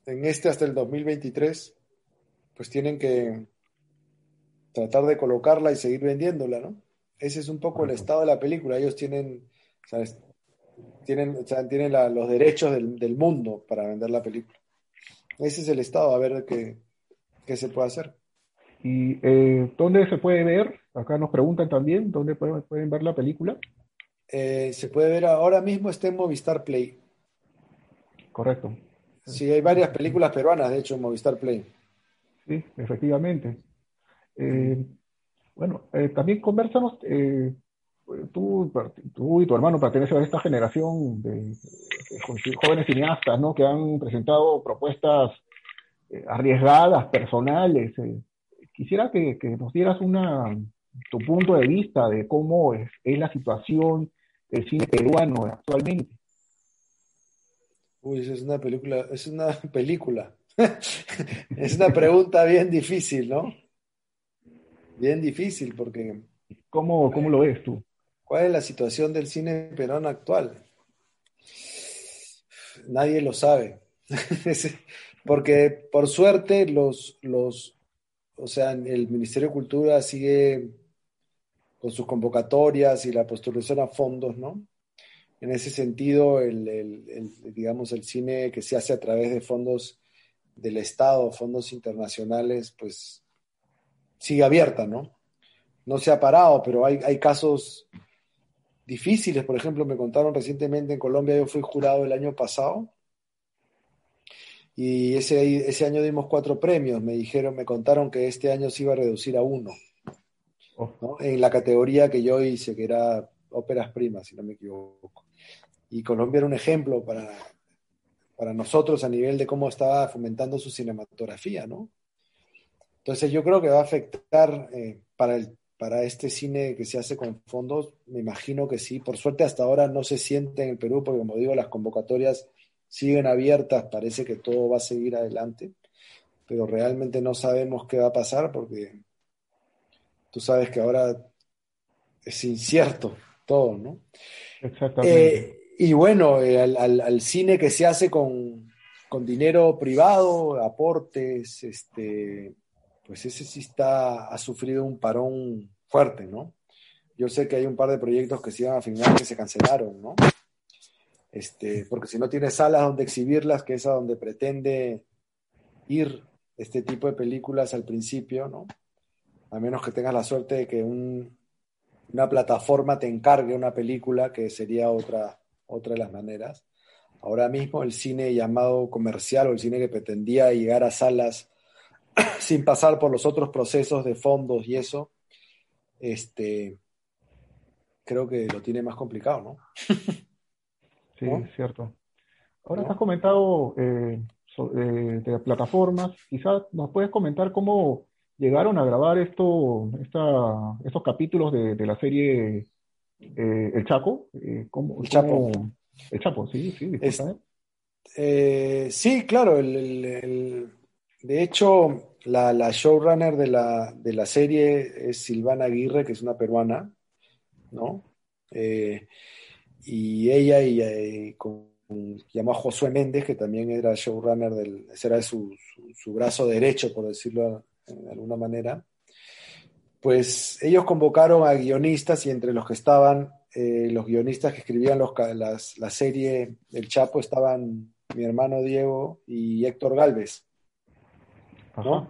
en este hasta el 2023, pues tienen que tratar de colocarla y seguir vendiéndola, ¿no? Ese es un poco el estado de la película. Ellos tienen, ¿sabes? tienen, tienen los derechos del, mundo para vender la película. Ese es el estado, a ver qué, se puede hacer.
¿Y eh, dónde se puede ver? Acá nos preguntan también, ¿dónde pueden, ver la película?
Eh, se puede ver ahora mismo, está en Movistar Play.
Correcto.
Sí, hay varias películas peruanas, de hecho, en Movistar Play.
Sí, efectivamente. Eh, bueno, también conversamos, tú, tú, y tu hermano pertenecen a esta generación de, jóvenes cineastas, ¿no? Que han presentado propuestas eh, arriesgadas, personales. Eh. Quisiera que, nos dieras una, tu punto de vista de cómo es, la situación del cine peruano actualmente.
Uy, es una película, es una película. es una pregunta bien difícil, ¿no? Bien difícil porque...
¿Cómo, cómo lo ves tú?
¿Cuál es la situación del cine peruano actual? Nadie lo sabe. Porque por suerte los, los, o sea, el Ministerio de Cultura sigue con sus convocatorias y la postulación a fondos, ¿no? En ese sentido, el, digamos, el cine que se hace a través de fondos del Estado, fondos internacionales, pues sigue abierta, ¿no? No se ha parado, pero hay, hay casos difíciles. Por ejemplo, me contaron recientemente en Colombia, yo fui jurado el año pasado y ese, ese año dimos cuatro premios. Me dijeron, me contaron que este año se iba a reducir a uno. Oh. En la categoría que yo hice, que era óperas primas, si no me equivoco. Y Colombia era un ejemplo para, para nosotros a nivel de cómo estaba fomentando su cinematografía, ¿no? Entonces yo creo que va a afectar eh, para el para este cine que se hace con fondos? Me imagino que sí. Por suerte hasta ahora no se siente en el Perú, porque como digo, las convocatorias siguen abiertas, parece que todo va a seguir adelante, pero realmente no sabemos qué va a pasar porque tú sabes que ahora es incierto todo, ¿no?
Exactamente.
Eh, y bueno, eh, al, cine que se hace con, con dinero privado, aportes, este, pues ese sí está, ha sufrido un parón fuerte, ¿no? Yo sé que hay un par de proyectos que se iban a filmar que se cancelaron, ¿no? Este, porque si no tiene salas donde exhibirlas, que es a donde pretende ir este tipo de películas al principio, ¿no? A menos que tengas la suerte de que una plataforma te encargue una película, que sería otra, otra de las maneras. Ahora mismo el cine llamado comercial o el cine que pretendía llegar a salas sin pasar por los otros procesos de fondos y eso, este, creo que lo tiene más complicado, ¿no?
sí, es cierto. Ahora has comentado eh, eh, de plataformas, quizás nos puedes comentar cómo llegaron a grabar esto, estos capítulos de, la serie eh, El Chaco. ¿cómo,
el Chapo.
el Chapo, sí, sí,
sí, claro, el, de hecho, la, showrunner de la, de la, serie es Silvana Aguirre, que es una peruana, ¿no? Eh, y ella y, eh, con, llamó a Josué Méndez, que también era showrunner del, era su, su, brazo derecho, por decirlo de alguna manera. Pues ellos convocaron a guionistas y entre los que estaban eh, los guionistas que escribían los, la serie El Chapo estaban mi hermano Diego y Héctor Galvez. ¿no?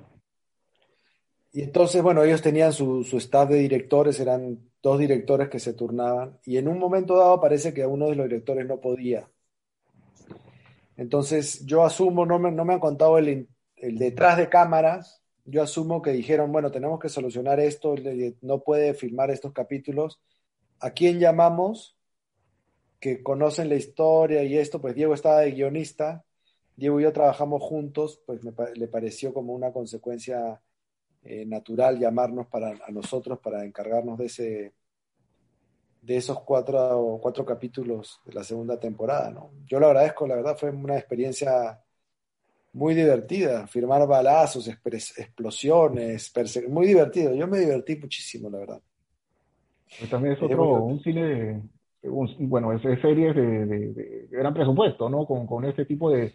Y entonces, bueno, ellos tenían su, su staff de directores, eran dos directores que se turnaban, y en un momento dado parece que uno de los directores no podía. Entonces, yo asumo, no me, no me han contado el, el detrás de cámaras, yo asumo que dijeron, bueno, tenemos que solucionar esto, no puede filmar estos capítulos. ¿A quién llamamos? Que conocen la historia y esto, pues Diego estaba de guionista, Diego y yo trabajamos juntos, pues le pareció como una consecuencia eh, natural llamarnos para, a nosotros para encargarnos de ese de esos cuatro, cuatro capítulos de la segunda temporada. ¿no? Yo lo agradezco, la verdad fue una experiencia muy divertida, firmar balazos, explosiones, muy divertido. Yo me divertí muchísimo, la verdad.
Pues también es otro, un cine bueno, es, series de, gran presupuesto, ¿no? Con, con este tipo de,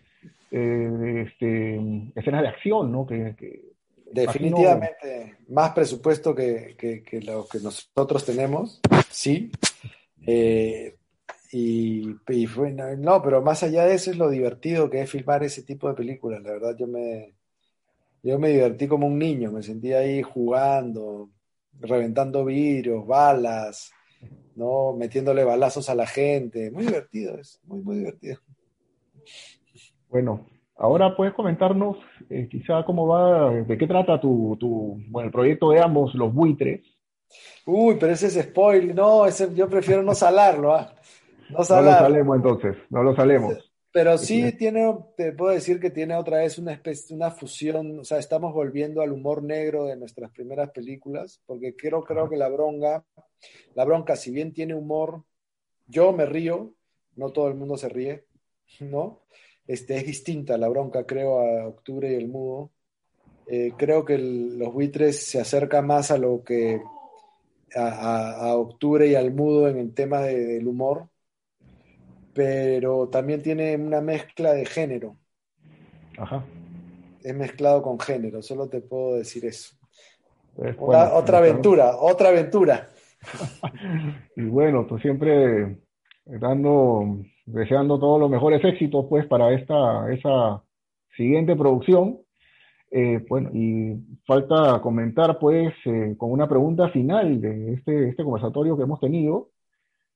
este, escenas de acción, ¿no? Que,
Definitivamente más presupuesto que, lo que nosotros tenemos, sí. Eh, Y, y fue, no, pero más allá de eso es lo divertido que es filmar ese tipo de películas. La verdad, yo me, yo me divertí como un niño, me sentí ahí jugando, reventando vidrios, balas, ¿no? Metiéndole balazos a la gente. Muy divertido, es muy, muy divertido.
Bueno, ahora puedes comentarnos eh, quizá cómo va, de qué trata tu, tu, bueno, el proyecto de ambos, los buitres.
Uy, pero ese es spoiler, no, ese, yo prefiero no salarlo, ¿ah?
No, lo salemos entonces, no lo salemos.
Pero sí tiene, te puedo decir que tiene otra vez una especie, una fusión, o sea, estamos volviendo al humor negro de nuestras primeras películas, porque creo, creo que la bronca, la bronca, si bien tiene humor, yo me río, no todo el mundo se ríe, ¿no? Este, es distinta la bronca, creo, a Octubre y el Mudo. Eh, creo que los buitres se acerca más a lo que a, Octubre y al Mudo en el tema del humor pero también tiene una mezcla de género.
Ajá.
Es mezclado con género, solo te puedo decir eso. otra aventura, otra aventura.
y bueno, tú siempre dando, deseando todos los mejores éxitos pues para esta, esa siguiente producción. Eh, bueno, y falta comentar pues eh, con una pregunta final de este, este conversatorio que hemos tenido,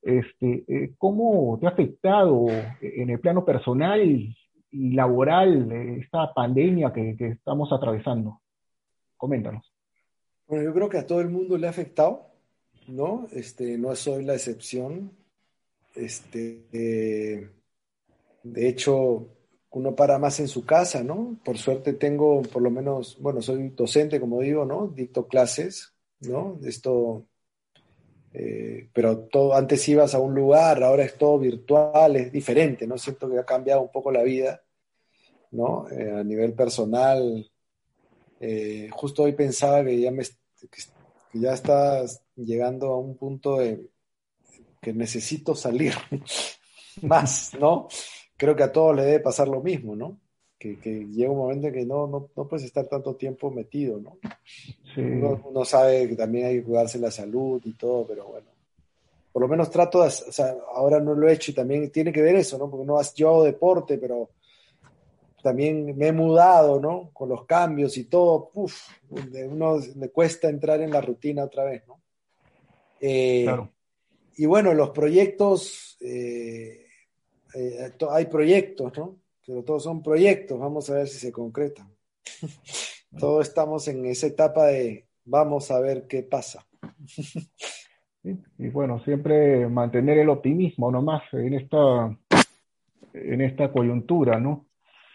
este, eh, ¿Cómo te ha afectado en el plano personal y laboral esta pandemia que, estamos atravesando? Coméntanos.
Bueno, yo creo que a todo el mundo le ha afectado, ¿no? Este, no soy la excepción. Este, eh, de hecho, uno para más en su casa, ¿no? Por suerte tengo, por lo menos, bueno, soy docente, como digo, ¿no? Dicto clases, ¿no? Esto eh, pero todo, antes ibas a un lugar, ahora es todo virtual, es diferente, ¿no? Siento que ha cambiado un poco la vida, ¿no? Eh, a nivel personal, eh, justo hoy pensaba que ya, me, ya llegando a un punto de que necesito salir más, ¿no? Creo que a todos le debe pasar lo mismo, ¿no? Que, llega un momento en que no, no, no, puedes estar tanto tiempo metido, ¿no? Uno, sabe que también hay que cuidarse la salud y todo, pero bueno. Por lo menos trato de, o sea, ahora no lo he hecho y también tiene que ver eso, ¿no? Porque no has yo deporte, pero también me he mudado, ¿no? Con los cambios y todo, uff, uno le cuesta entrar en la rutina otra vez, ¿no? Eh, claro. Y bueno, los proyectos, eh, eh, hay proyectos, ¿no? Pero todos son proyectos, vamos a ver si se concretan. todos estamos en esa etapa de vamos a ver qué pasa.
y bueno, siempre mantener el optimismo nomás en esta, en esta coyuntura, ¿no?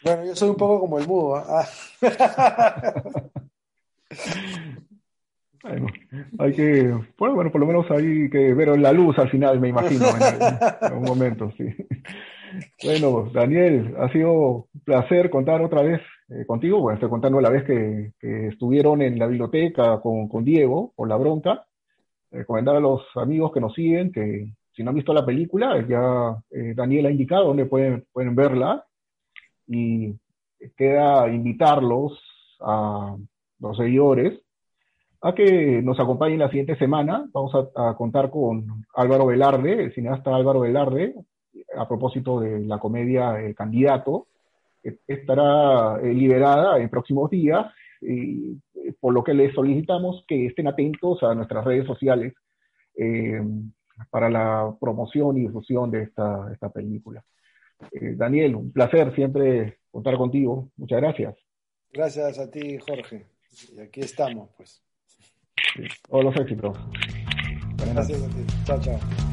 Bueno, yo soy un poco como el mudo. ¿ah?
bueno, hay que, bueno, por lo menos hay que ver la luz al final, me imagino, en, un momento, sí. Bueno, Daniel, ha sido un placer contar otra vez eh, contigo. Bueno, estoy contando la vez que, estuvieron en la biblioteca con, Diego, por la bronca. Recomendar a los amigos que nos siguen que si no han visto la película, ya eh, Daniel ha indicado dónde pueden, pueden verla. Y queda invitarlos a los seguidores a que nos acompañen la siguiente semana. Vamos a contar con Álvaro Velarde, el cineasta Álvaro Velarde, a propósito de la comedia Candidato, estará eh, liberada en próximos días, y, eh, por lo que les solicitamos que estén atentos a nuestras redes sociales eh, para la promoción y difusión de esta, esta película. Daniel, un placer siempre contar contigo. Muchas gracias.
Gracias a ti, Jorge. Y aquí estamos, pues.
todos los éxitos.
Gracias a ti. Chao, chao.